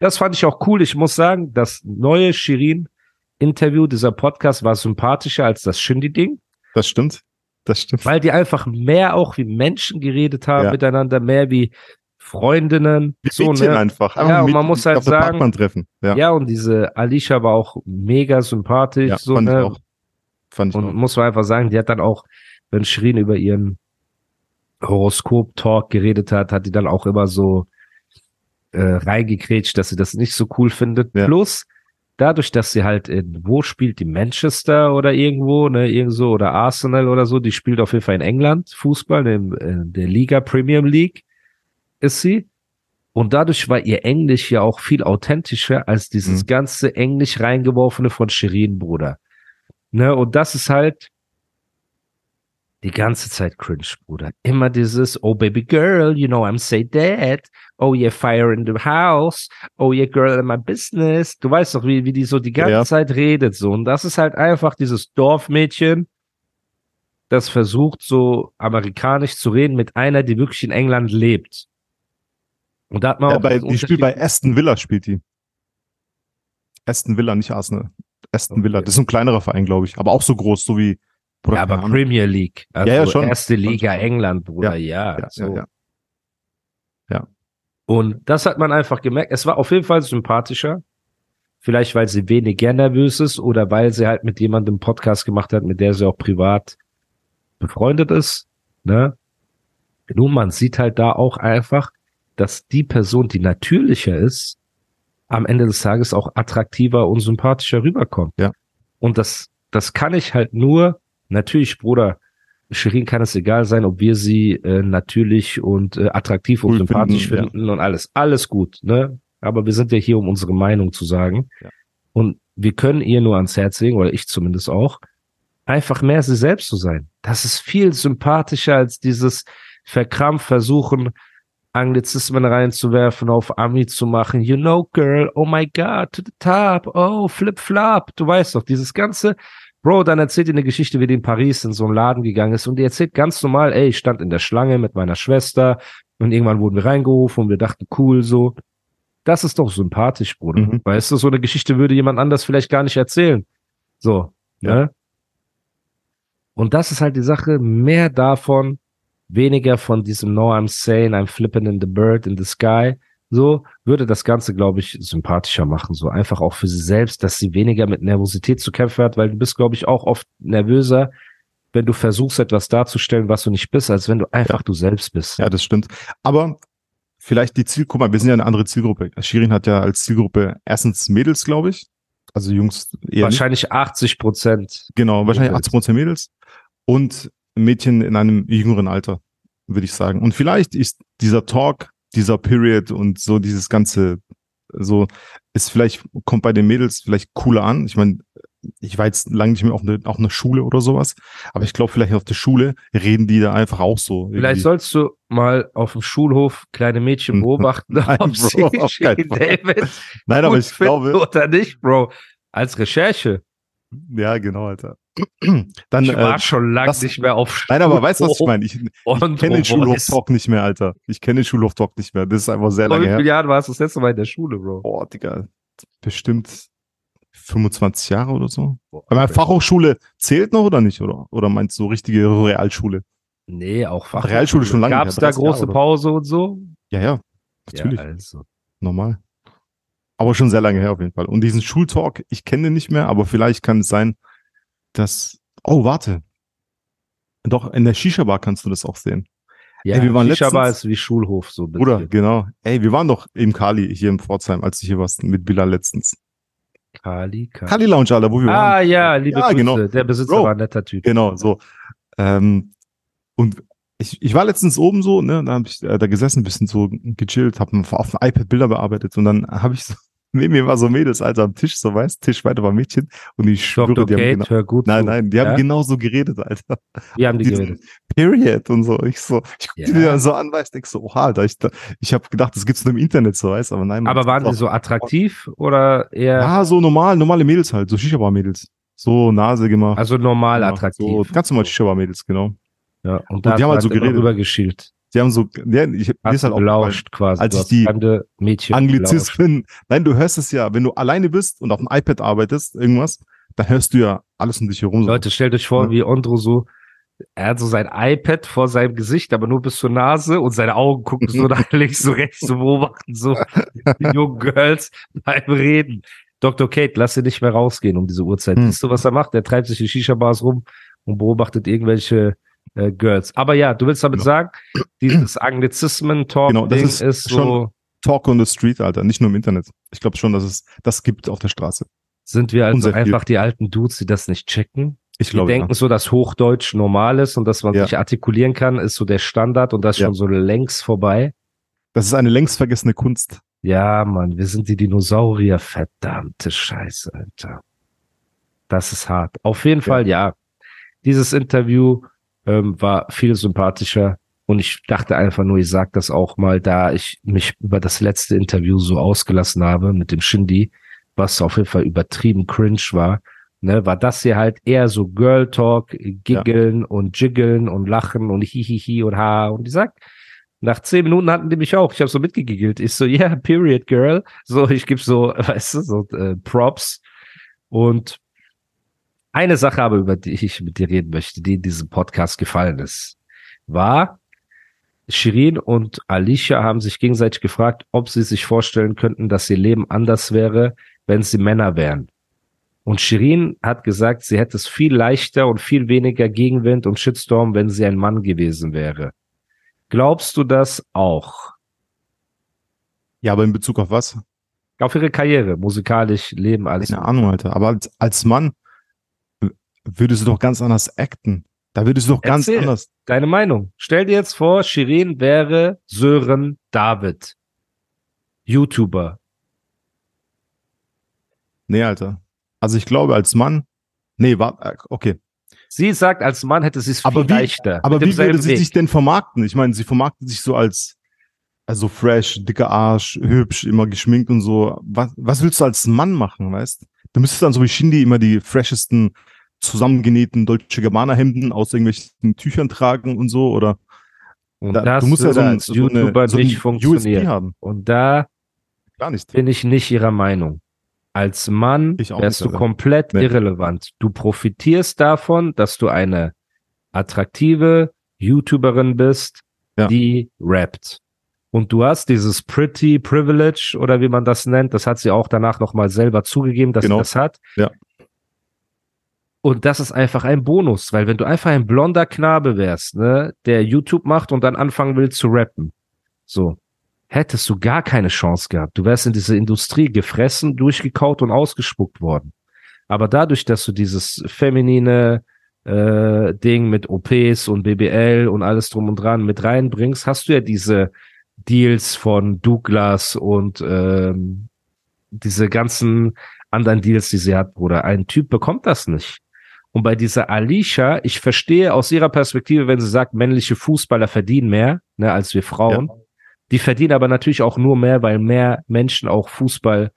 Das fand ich auch cool. Ich muss sagen, das neue Shirin-Interview, dieser Podcast war sympathischer als das Shindy-Ding. Das stimmt. Das stimmt. Weil die einfach mehr auch wie Menschen geredet haben Ja. miteinander, mehr wie Freundinnen. Wie so, ne? einfach. Ja, und man muss halt sagen, treffen. Ja, Ja. und diese Alicia war auch mega sympathisch. ja so, fand ne? ich auch. Fand ich Und auch. muss man einfach sagen, die hat dann auch, wenn Shirin über ihren Horoskop-Talk geredet hat, hat die dann auch immer so äh, reingekrätscht, dass sie das nicht so cool findet. Ja. Plus, dadurch, dass sie halt in, wo spielt die Manchester oder irgendwo, ne, irgendwo, oder Arsenal oder so, die spielt auf jeden Fall in England Fußball, in, in der Liga Premium League ist sie. Und dadurch war ihr Englisch ja auch viel authentischer als dieses Mhm. ganze Englisch reingeworfene von Shirin, Bruder. Ne, und das ist halt die ganze Zeit cringe, Bruder. Immer dieses, oh baby girl, you know I'm say that. Oh yeah, fire in the house. Oh yeah, girl in my business. Du weißt doch, wie, wie die so die ganze Ja. Zeit redet, so. Und das ist halt einfach dieses Dorfmädchen, das versucht, so amerikanisch zu reden mit einer, die wirklich in England lebt. Und da hat man Ja, auch bei, die spielt bei Aston Villa, spielt die. Aston Villa, nicht Arsenal. Aston Villa. Okay. Das ist ein kleinerer Verein, glaube ich. Aber auch so groß, so wie. Bruder, Ja, aber Ahnung. Premier League. Also Ja, ja, schon. erste Liga schon. England, Bruder, ja. ja, so. ja, ja. Und das hat man einfach gemerkt. Es war auf jeden Fall sympathischer. Vielleicht, weil sie weniger nervös ist oder weil sie halt mit jemandem Podcast gemacht hat, mit der sie auch privat befreundet ist. Ne? Nur man sieht halt da auch einfach, dass die Person, die natürlicher ist, am Ende des Tages auch attraktiver und sympathischer rüberkommt. Ja. Und das, das kann ich halt nur, natürlich, Bruder, Shirin kann es egal sein, ob wir sie äh, natürlich und äh, attraktiv und Cool sympathisch finden, ja. finden und alles. Alles gut, ne? Aber wir sind ja hier, um unsere Meinung zu sagen. Ja. Und wir können ihr nur ans Herz legen, oder ich zumindest auch, einfach mehr sie selbst zu sein. Das ist viel sympathischer als dieses verkrampft versuchen, Anglizismen reinzuwerfen, auf Ami zu machen. You know, girl, oh my God, to the top, oh, flip flop. Du weißt doch, dieses ganze, Bro, dann erzählt ihr eine Geschichte, wie die in Paris in so einen Laden gegangen ist und die erzählt ganz normal, ey, ich stand in der Schlange mit meiner Schwester und irgendwann wurden wir reingerufen und wir dachten, cool, so. Das ist doch sympathisch, Bruder. Mhm. Weißt du, so eine Geschichte würde jemand anders vielleicht gar nicht erzählen. So, Ja. ne? Und das ist halt die Sache, mehr davon, weniger von diesem No, I'm saying, I'm flipping in the bird in the sky. So würde das Ganze, glaube ich, sympathischer machen. So einfach auch für sie selbst, dass sie weniger mit Nervosität zu kämpfen hat, weil du bist, glaube ich, auch oft nervöser, wenn du versuchst, etwas darzustellen, was du nicht bist, als wenn du einfach du selbst bist. Ja, das stimmt. Aber vielleicht die Ziel, guck mal, wir sind ja eine andere Zielgruppe. Shirin hat ja als Zielgruppe erstens Mädels, glaube ich. Also Jungs eher nicht. Wahrscheinlich 80 Prozent. Genau, wahrscheinlich Mädels. 80 Prozent Mädels und Mädchen in einem jüngeren Alter, würde ich sagen. Und vielleicht ist dieser Talk, dieser Period und so dieses ganze, so ist vielleicht, kommt bei den Mädels vielleicht cooler an. Ich meine, ich war jetzt lange nicht mehr auf eine, auf eine Schule oder sowas, aber ich glaube, vielleicht auf der Schule reden die da einfach auch so. Vielleicht irgendwie. sollst du mal auf dem Schulhof kleine Mädchen beobachten, Nein, ob Bro, sie auf. David Nein, aber ich glaube, oder nicht, Bro. Als Recherche. ja, genau, Alter. Dann, Ich war äh, schon lange nicht mehr auf nein, aber weißt du, was ich Schulhof meine? Ich, ich kenne den. Schulhof-Talk nicht mehr, Alter. Ich kenne den Schulhof-Talk nicht mehr. Das ist einfach sehr Vor lange wie her. vielen Jahren warst du das letzte Mal in der Schule, Bro? Boah, Digga, bestimmt 25 Jahre oder so. Boah, Aber okay. Fachhochschule zählt noch oder nicht, oder? Oder meinst du richtige Realschule? Nee, auch Fach. Realschule schon lange Gab es da 30 Jahre große oder? Pause und so? Ja, ja, natürlich, Ja, also. normal. Aber schon sehr lange her auf jeden Fall. Und diesen Schultalk, ich kenne den nicht mehr, aber vielleicht kann es sein, dass, oh, warte. Doch, in der Shisha-Bar kannst du das auch sehen. Ja, Ey, wir waren Shisha Bar letztens- ist wie Schulhof so. ein Bruder, bisschen. genau. Ey, wir waren doch im Kali hier in Pforzheim, als du hier warst, mit Bilal letztens. Kali, Kali. Kali Lounge, Alter, wo wir Ah, waren. ja, liebe Ja, Grüße. genau. Der Besitzer Bro. war ein netter Typ. Genau, so. Ähm, und ich, ich war letztens oben so, ne, da habe ich äh, da gesessen, bisschen so gechillt, habe auf dem iPad Bilder bearbeitet und dann habe ich so, neben mir war so Mädels, Alter, am Tisch, so weißt, Tisch weiter war Mädchen und ich schwöre, Dr. die haben Kate, genau, hör gut nein, nein, die haben Ja? genauso geredet, Alter. Wie haben die Diesen geredet? Period und so. Ich so, ich guck Ja. die mir dann so an, weißt, denk so, oha, Alter, ich, ich habe gedacht, das gibt's nur im Internet, so weißt, aber nein. Aber waren die so attraktiv oder eher, Ja, so normal, normale Mädels halt, so Shisha-Bar-Mädels. So Nase gemacht. also normal Genau, attraktiv? So, ganz normal Shisha-Bar-Mädels, genau. Ja, und, die haben halt so geredet. rübergeschielt. Die haben so, ja, ich, mir ist halt auch gelauscht quasi. als ich die Mädchen. Anglizismen. Nein, du hörst es ja, wenn du alleine bist und auf dem iPad arbeitest, irgendwas, dann hörst du ja alles um dich herum. Leute, stellt euch vor, Ja. wie Ondro so, er hat so sein iPad vor seinem Gesicht, aber nur bis zur Nase und seine Augen gucken so nach links, so rechts, so beobachten so die jungen Girls beim Reden. Dr. Kate, lass sie nicht mehr rausgehen um diese Uhrzeit. Hm. Siehst du, was er macht? Er treibt sich in Shisha-Bars rum und beobachtet irgendwelche äh, Girls. Aber ja, du willst damit Genau. sagen, dieses Anglizismen-Talk-Ding Genau, das ist ist, so, schon- Talk on the Street, Alter, nicht nur im Internet. Ich glaube schon, dass es das gibt auf der Straße. sind wir also einfach die alten Dudes, die das nicht checken? Ich glaube, denken so, dass Hochdeutsch normal ist und dass man Ja. sich artikulieren kann, ist so der Standard und das ist Ja. schon so längst vorbei. das ist eine längst vergessene Kunst. Ja, Mann, wir sind die Dinosaurier, verdammte Scheiße, Alter. Das ist hart. Auf jeden Fall, ja. Dieses Interview ähm, war viel sympathischer und ich dachte einfach nur, ich sag das auch mal, da ich mich über das letzte Interview so ausgelassen habe mit dem Shindy, was auf jeden Fall übertrieben cringe war, ne, war das hier halt eher so Girl Talk, giggeln und jiggeln und lachen und hihihi und ha und die sagt, nach zehn Minuten hatten die mich auch. Ich habe so mitgegiggelt. Ich so, yeah, period, girl. So, ich gebe so, weißt du, so äh, Props. Und eine Sache aber, über die ich mit dir reden möchte, die in diesem Podcast gefallen ist, war, Shirin und Alicia haben sich gegenseitig gefragt, ob sie sich vorstellen könnten, dass ihr Leben anders wäre, wenn sie Männer wären. Und Shirin hat gesagt, sie hätte es viel leichter und viel weniger Gegenwind und Shitstorm, wenn sie ein Mann gewesen wäre. Glaubst du das auch? Ja, aber in Bezug auf was? Auf ihre Karriere, musikalisch, Leben, alles. Keine Ahnung, Alter. Aber als, als Mann würdest du doch ganz anders acten. Da würdest du doch ganz Erzähl. anders. Deine Meinung. Stell dir jetzt vor, Shirin wäre Sören David. YouTuber. Nee, Alter. Also ich glaube, als Mann. Nee, war, äh, okay. Sie sagt, als Mann hätte sie es viel Aber wie- leichter. Aber wie würde sie Weg. sich denn vermarkten? Ich meine, sie vermarktet sich so als also fresh, dicker Arsch, hübsch, immer geschminkt und so. Was, was willst du als Mann machen, weißt? Du müsstest dann so wie Shindy immer die freshesten zusammengenähten Dolce Gabbana Hemden aus irgendwelchen Tüchern tragen und so oder Und da, das du musst ja so, ein, so, YouTuber eine, so nicht funktionieren. Haben. Und da Gar nicht. bin ich nicht ihrer Meinung. Als Mann wärst nicht, du Alter. komplett Nee. irrelevant. Du profitierst davon, dass du eine attraktive YouTuberin bist, Ja. die rappt. Und du hast dieses Pretty Privilege oder wie man das nennt, das hat sie auch danach nochmal selber zugegeben, dass Genau. sie das hat. Ja. Und das ist einfach ein Bonus, weil wenn du einfach ein blonder Knabe wärst, ne, der YouTube macht und dann anfangen will zu rappen, so, hättest du gar keine Chance gehabt. Du wärst in diese Industrie gefressen, durchgekaut und ausgespuckt worden. Aber dadurch, dass du dieses feminine äh, Ding mit OPs und BBL und alles drum und dran mit reinbringst, hast du ja diese Deals von Douglas und ähm, diese ganzen anderen Deals, die sie hat, Bruder. Ein Typ bekommt das nicht. Und bei dieser Alicia, ich verstehe aus ihrer Perspektive, wenn sie sagt, männliche Fußballer verdienen mehr ne, als wir Frauen. Die verdienen aber natürlich auch nur mehr, weil mehr Menschen auch Fußball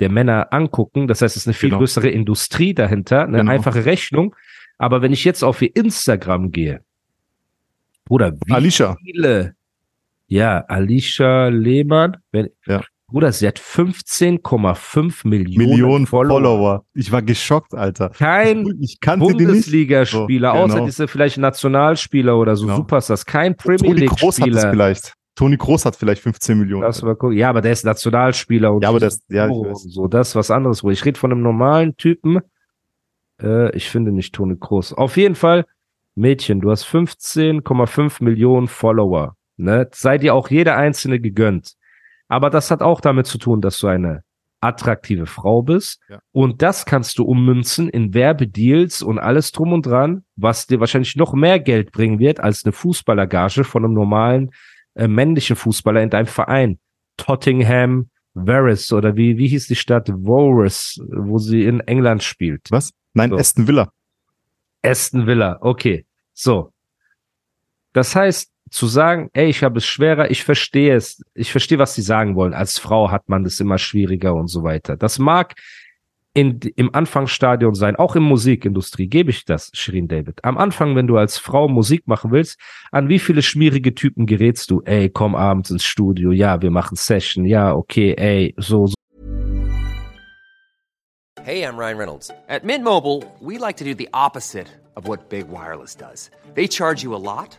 der Männer angucken. Das heißt, es ist eine viel Genau. größere Industrie dahinter, eine Genau. einfache Rechnung. Aber wenn ich jetzt auf ihr Instagram gehe, Bruder, wie Alicia. viele, ja, Alicia Lehmann, wenn, Ja. Bruder, sie hat 15,5 Millionen, Millionen Follower. Follower. Ich war geschockt, Alter. Kein Ich. Bundesligaspieler, So, außer genau. diese vielleicht Nationalspieler oder so Genau. Superstars, kein Premier Toni Kroos hat es League-Spieler. vielleicht. Toni Kroos hat vielleicht 15 Millionen. Lass mal gucken. Ja, aber der ist Nationalspieler und Ja, aber das- ja, so, das ist was anderes. Wo ich rede von einem normalen Typen. Äh, ich finde nicht Toni Kroos. Auf jeden Fall, Mädchen, du hast 15,5 Millionen Follower. Ne? Sei dir auch jeder einzelne gegönnt. Aber das hat auch damit zu tun, dass du eine attraktive Frau bist. Ja. Und das kannst du ummünzen in Werbedeals und alles drum und dran, was dir wahrscheinlich noch mehr Geld bringen wird als eine Fußballergage von einem normalen äh, männlichen Fußballer in deinem Verein. Tottenham, Varys oder wie, wie hieß die Stadt? Varys, wo sie in England spielt. Was? Nein, So. Aston Villa. Aston Villa, okay. So. Das heißt, zu sagen, ey, ich habe es schwerer, ich verstehe es, ich verstehe, was sie sagen wollen. Als Frau hat man das immer schwieriger und so weiter. Das mag in, im Anfangsstadion sein, auch in Musikindustrie, gebe ich das, Shirin David. Am Anfang, wenn du als Frau Musik machen willst, an wie viele schmierige Typen gerätst du? Ey, komm abends ins Studio, ja, wir machen Session, ja, okay, ey, so, so. Hey, I'm Ryan Reynolds. At Mint Mobile, we like to do the opposite of what Big Wireless does. They charge you a lot,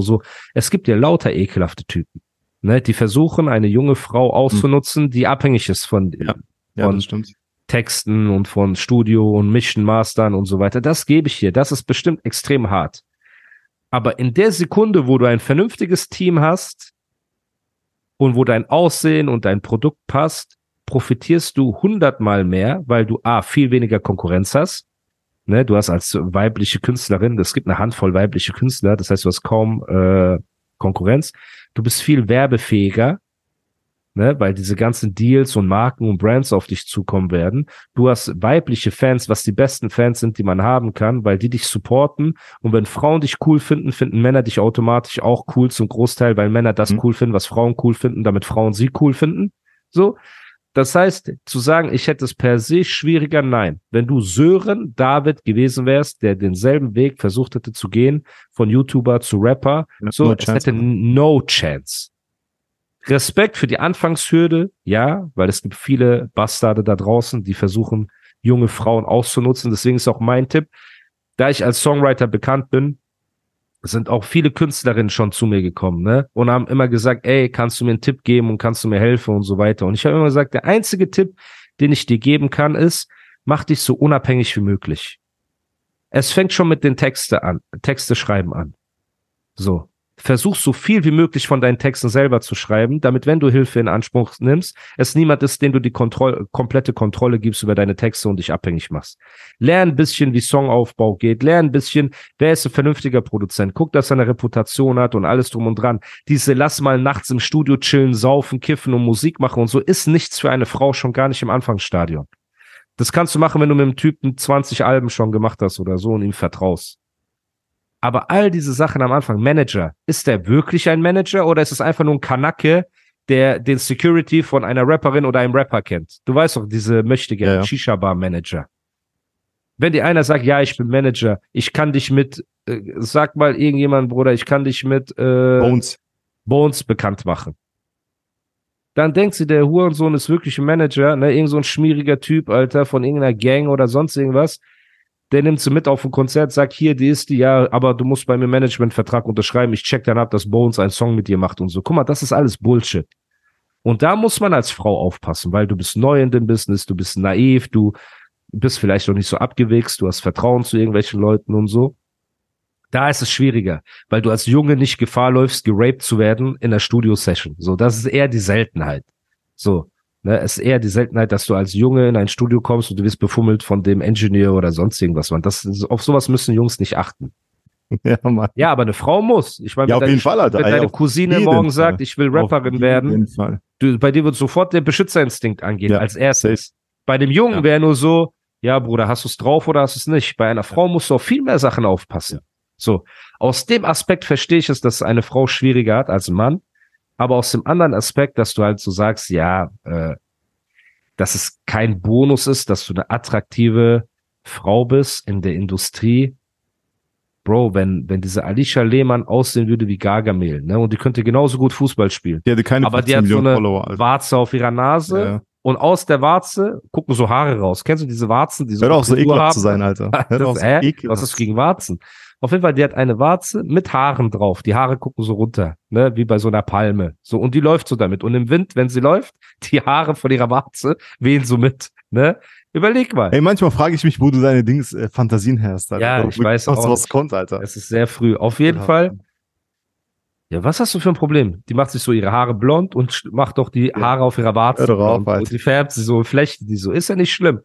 so. Es gibt ja lauter ekelhafte Typen, ne, die versuchen, eine junge Frau auszunutzen, die abhängig ist von, Ja. Ja, von. Texten und von Studio und Mission Mastern und so weiter. Das gebe ich hier. Das ist bestimmt extrem hart. Aber in der Sekunde, wo du ein vernünftiges Team hast und wo dein Aussehen und dein Produkt passt, profitierst du hundertmal mehr, weil du A, viel weniger Konkurrenz hast. Ne, du hast als weibliche Künstlerin, es gibt eine Handvoll weibliche Künstler, das heißt, du hast kaum äh, Konkurrenz. Du bist viel werbefähiger, ne, weil diese ganzen Deals und Marken und Brands auf dich zukommen werden. Du hast weibliche Fans, was die besten Fans sind, die man haben kann, weil die dich supporten. Und wenn Frauen dich cool finden, finden Männer dich automatisch auch cool zum Großteil, weil Männer das Mhm. cool finden, was Frauen cool finden, damit Frauen sie cool finden. So. Das heißt, zu sagen, ich hätte es per se schwieriger, nein. Wenn du Sören David gewesen wärst, der denselben Weg versucht hätte zu gehen, von YouTuber zu Rapper, Ja, so, no es chance. hätte no chance. Respekt für die Anfangshürde, ja, weil es gibt viele Bastarde da draußen, die versuchen, junge Frauen auszunutzen. Deswegen ist auch mein Tipp, da ich als Songwriter bekannt bin, sind auch viele Künstlerinnen schon zu mir gekommen, ne? Und haben immer gesagt, ey, kannst du mir einen Tipp geben und kannst du mir helfen und so weiter. Und ich habe immer gesagt, der einzige Tipp, den ich dir geben kann, ist, mach dich so unabhängig wie möglich. Es fängt schon mit den Texte an, Texte schreiben an. So. Versuch so viel wie möglich von deinen Texten selber zu schreiben, damit, wenn du Hilfe in Anspruch nimmst, es niemand ist, dem du die Kontroll komplette Kontrolle gibst über deine Texte und dich abhängig machst. Lern ein bisschen, wie Songaufbau geht. Lern ein bisschen, wer ist ein vernünftiger Produzent. Guck, dass er eine Reputation hat und alles drum und dran. Diese lass mal nachts im Studio chillen, saufen, kiffen und Musik machen und so ist nichts für eine Frau, schon gar nicht im Anfangsstadion. Das kannst du machen, wenn du mit dem Typen 20 Alben schon gemacht hast oder so und ihm vertraust. Aber all diese Sachen am Anfang, Manager, ist der wirklich ein Manager oder ist es einfach nur ein Kanacke, der den Security von einer Rapperin oder einem Rapper kennt? Du weißt doch, diese möchte gerne Ja, ja. Shisha-Bar-Manager. Wenn dir einer sagt, ja, ich bin Manager, ich kann dich mit, äh, sag mal irgendjemand, Bruder, ich kann dich mit äh, Bones. Bones bekannt machen. Dann denkt sie, der Hurensohn ist wirklich ein Manager, ne, irgend so ein schmieriger Typ, Alter, von irgendeiner Gang oder sonst irgendwas. Der nimmt sie mit auf ein Konzert, sagt, hier, die ist die, ja, aber du musst bei mir Managementvertrag unterschreiben, ich check dann ab, dass Bones einen Song mit dir macht und so. Guck mal, das ist alles Bullshit. Und da muss man als Frau aufpassen, weil du bist neu in dem Business, du bist naiv, du bist vielleicht noch nicht so abgewichst, du hast Vertrauen zu irgendwelchen Leuten und so. Da ist es schwieriger, weil du als Junge nicht Gefahr läufst, geraped zu werden in der Studio-Session. So, das ist eher die Seltenheit. So, ne, es ist eher die Seltenheit, dass du als Junge in ein Studio kommst und du wirst befummelt von dem Engineer oder sonst irgendwas. Man, das, auf sowas müssen Jungs nicht achten. Ja, Mann. Ja, aber eine Frau muss. Ich meine, Ja, wenn deine, Fall, Alter. wenn deine Cousine morgen Fall. sagt, ich will Rapperin werden, Fall. du, bei dir wird sofort der Beschützerinstinkt angehen, Ja, als erstes. safe. Bei dem Jungen Ja. wäre nur so, ja, Bruder, hast du es drauf oder hast du es nicht? Bei einer Frau musst du auf viel mehr Sachen aufpassen. So, aus dem Aspekt verstehe ich es, dass eine Frau schwieriger hat als ein Mann, aber aus dem anderen Aspekt, dass du halt so sagst, ja, äh, dass es kein Bonus ist, dass du eine attraktive Frau bist in der Industrie. Bro, wenn, wenn diese Alicia Lehmann aussehen würde wie Gargamel, ne, und die könnte genauso gut Fußball spielen. Die hatte keine Aber die 15 hat so eine Follower. Warze auf ihrer Nase ja. Und aus der Warze gucken so Haare raus. Kennst du diese Warzen, die so Hört auch so ekelhaft zu sein, Alter. Hört Das, so ekelhaft. Was ist gegen Warzen? Auf jeden Fall, die hat eine Warze mit Haaren drauf. Die Haare gucken so runter, ne, wie bei so einer Palme. So, und die läuft so damit. Und im Wind, wenn sie läuft, die Haare von ihrer Warze wehen so mit, ne? Überleg mal. Ey, manchmal frage ich mich, wo du deine Dings, äh, Fantasien herst, Alter. Ja, Wo ich weiß auch was kommt, Alter. Es ist sehr früh. Auf jeden Ja. Fall. Ja, was hast du für ein Problem? Die macht sich so ihre Haare blond und macht doch die Haare auf ihrer Warze Hör doch auf, blond. Alter. Und die färbt sie so in Flechten, die so. Ist ja nicht schlimm.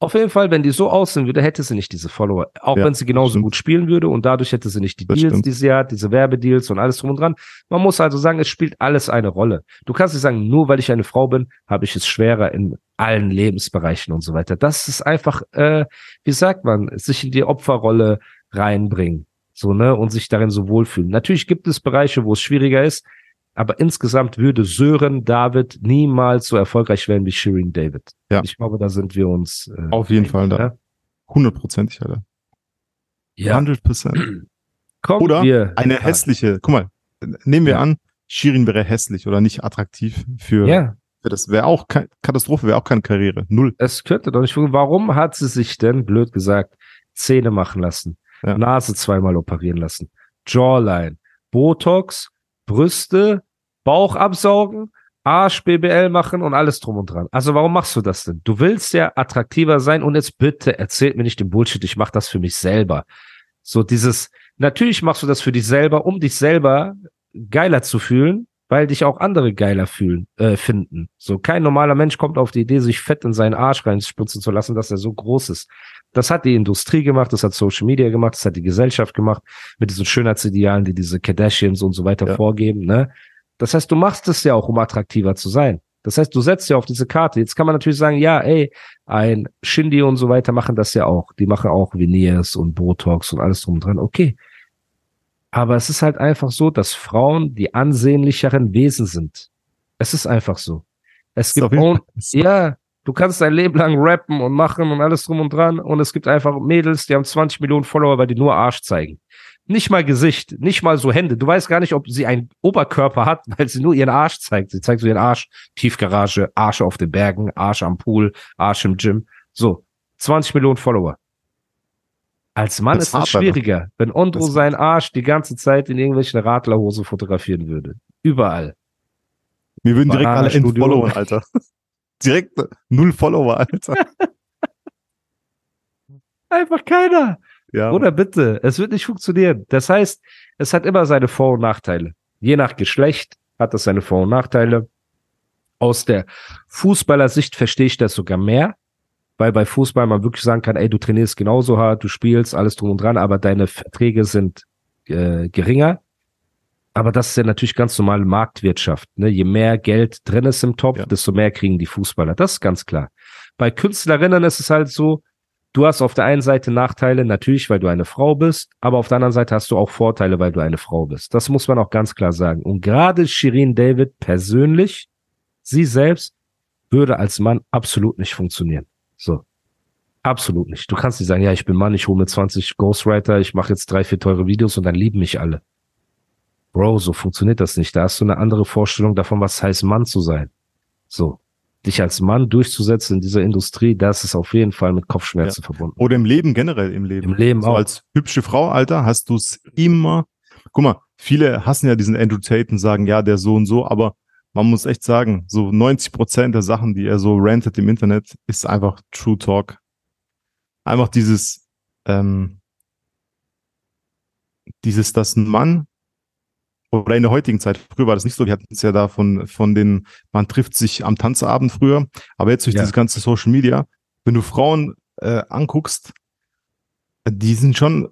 Auf jeden Fall, wenn die so aussehen würde, hätte sie nicht diese Follower. Auch Ja, wenn sie genauso stimmt. gut spielen würde und dadurch hätte sie nicht die Das Deals, stimmt. die sie hat, diese Werbedeals und alles drum und dran. Man muss also sagen, es spielt alles eine Rolle. Du kannst nicht sagen, nur weil ich eine Frau bin, habe ich es schwerer in allen Lebensbereichen und so weiter. Das ist einfach, äh, wie sagt man, sich in die Opferrolle reinbringen. So, ne, und sich darin so wohlfühlen. Natürlich gibt es Bereiche, wo es schwieriger ist, aber insgesamt würde Sören David niemals so erfolgreich werden wie Shirin David. Ja. Ich glaube, da sind wir uns. Äh, Auf jeden Fall da. ne? Hundertprozentig, Alter. Ja. 100 Prozent. Oder wir. Eine hässliche, guck mal, nehmen wir Ja. an, Shirin wäre hässlich oder nicht attraktiv für, Ja, für das wäre auch kein, Katastrophe, wäre auch keine Karriere. Null. es könnte doch nicht funktionieren. Warum hat sie sich denn, blöd gesagt, Zähne machen lassen, Ja. Nase zweimal operieren lassen, Jawline, Botox, Brüste, Bauch absaugen, Arsch BBL machen und alles drum und dran. Also warum machst du das denn? Du willst ja attraktiver sein und jetzt bitte erzählt mir nicht den Bullshit, ich mach das für mich selber. So dieses, natürlich machst du das für dich selber, um dich selber geiler zu fühlen, weil dich auch andere geiler fühlen, äh, finden. So kein normaler Mensch kommt auf die Idee, sich Fett in seinen Arsch reinspritzen zu lassen, dass er so groß ist. Das hat die Industrie gemacht, das hat Social Media gemacht, das hat die Gesellschaft gemacht mit diesen Schönheitsidealen, die diese Kardashians und so weiter Ja. vorgeben. Ne? Das heißt, du machst es ja auch, um attraktiver zu sein. Das heißt, du setzt ja auf diese Karte. Jetzt kann man natürlich sagen, ja, ey, ein Shindy und so weiter machen das ja auch. Die machen auch Veneers und Botox und alles drum und dran. Okay. Aber es ist halt einfach so, dass Frauen die ansehnlicheren Wesen sind. Es ist einfach so. Es gibt Fall- ja, du kannst dein Leben lang rappen und machen und alles drum und dran. Und es gibt einfach Mädels, die haben 20 Millionen Follower, weil die nur Arsch zeigen. Nicht mal Gesicht, nicht mal so Hände. Du weißt gar nicht, ob sie einen Oberkörper hat, weil sie nur ihren Arsch zeigt. Sie zeigt so ihren Arsch, Tiefgarage, Arsch auf den Bergen, Arsch am Pool, Arsch im Gym. So, 20 Millionen Follower. Als Mann Das ist Alter. schwieriger, wenn Ondro Das- seinen Arsch die ganze Zeit in irgendwelchen Radlerhosen fotografieren würde. Überall. Wir würden direkt alle entfollowen, Alter. direkt null Follower, Alter. Einfach keiner. Ja. Oder bitte, es wird nicht funktionieren. Das heißt, es hat immer seine Vor- und Nachteile. Je nach Geschlecht hat es seine Vor- und Nachteile. Aus der Fußballersicht verstehe ich das sogar mehr, weil bei Fußball man wirklich sagen kann, ey, du trainierst genauso hart, du spielst alles drum und dran, aber deine Verträge sind äh, geringer. Aber das ist ja natürlich ganz normale Marktwirtschaft. Ne? Je mehr Geld drin ist im Topf, Ja. desto mehr kriegen die Fußballer. Das ist ganz klar. Bei Künstlerinnen ist es halt so, du hast auf der einen Seite Nachteile, natürlich, weil du eine Frau bist, aber auf der anderen Seite hast du auch Vorteile, weil du eine Frau bist. Das muss man auch ganz klar sagen. Und gerade Shirin David persönlich, sie selbst, würde als Mann absolut nicht funktionieren. So. Absolut nicht. Du kannst nicht sagen, ja, ich bin Mann, ich hole mir 20 Ghostwriter, ich mache jetzt drei, vier teure Videos und dann lieben mich alle. Bro, so funktioniert das nicht. Da hast du eine andere Vorstellung davon, was heißt, Mann zu sein. So. Dich als Mann durchzusetzen in dieser Industrie, das ist auf jeden Fall mit Kopfschmerzen verbunden. Oder im Leben generell im Leben. Im Leben so auch. als hübsche Frau, Alter, hast du es immer. Guck mal, viele hassen ja diesen Andrew Tate und sagen, ja, der so und so, aber man muss echt sagen, so 90 Prozent der Sachen, die er so rantet im Internet, ist einfach True Talk. Einfach dieses, ähm, dieses, dass ein Mann oder in der heutigen Zeit, früher war das nicht so, wir hatten es ja da von, von den, man trifft sich am Tanzabend früher, aber jetzt durch Ja. dieses ganze Social Media, wenn du Frauen äh, anguckst, die sind schon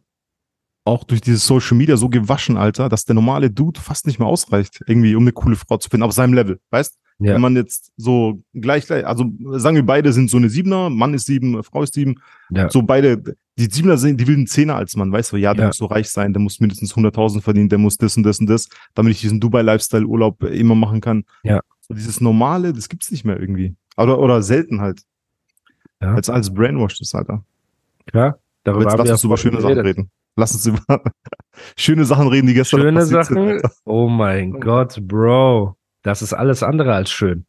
auch durch dieses Social Media so gewaschen, Alter, dass der normale Dude fast nicht mehr ausreicht, irgendwie, um eine coole Frau zu finden, auf seinem Level, weißt? Ja. Wenn man jetzt so gleich, gleich, also sagen wir beide sind so eine Siebener, Mann ist sieben, Frau ist sieben, Ja. so beide, die Siebener sind, die wilden Zehner als Mann, weißt du, ja, der Ja. muss so reich sein, der muss mindestens 100.000 verdienen, der muss das und das und das, damit ich diesen Dubai-Lifestyle-Urlaub immer machen kann. Ja. So dieses Normale, das gibt's nicht mehr irgendwie. Oder, oder selten halt. Ja. Als alles brainwashed ist, Alter. Aber darüber jetzt haben lass wir uns über schöne Sachen reden. Lass uns über schöne Sachen reden, die gestern Schöne passiert Sachen. Sind. Oh mein Gott, Bro. Das ist alles andere als schön.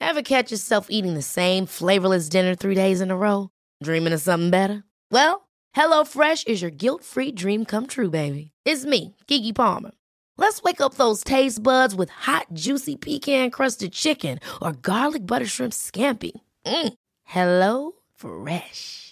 Ever catch yourself eating the same flavorless dinner three days in a row? Dreaming of something better? Well, HelloFresh is your guilt-free dream come true, baby. It's me, Kiki Palmer. Let's wake up those taste buds with hot, juicy pecan-crusted chicken or garlic butter shrimp scampi. Mm. Hello Fresh.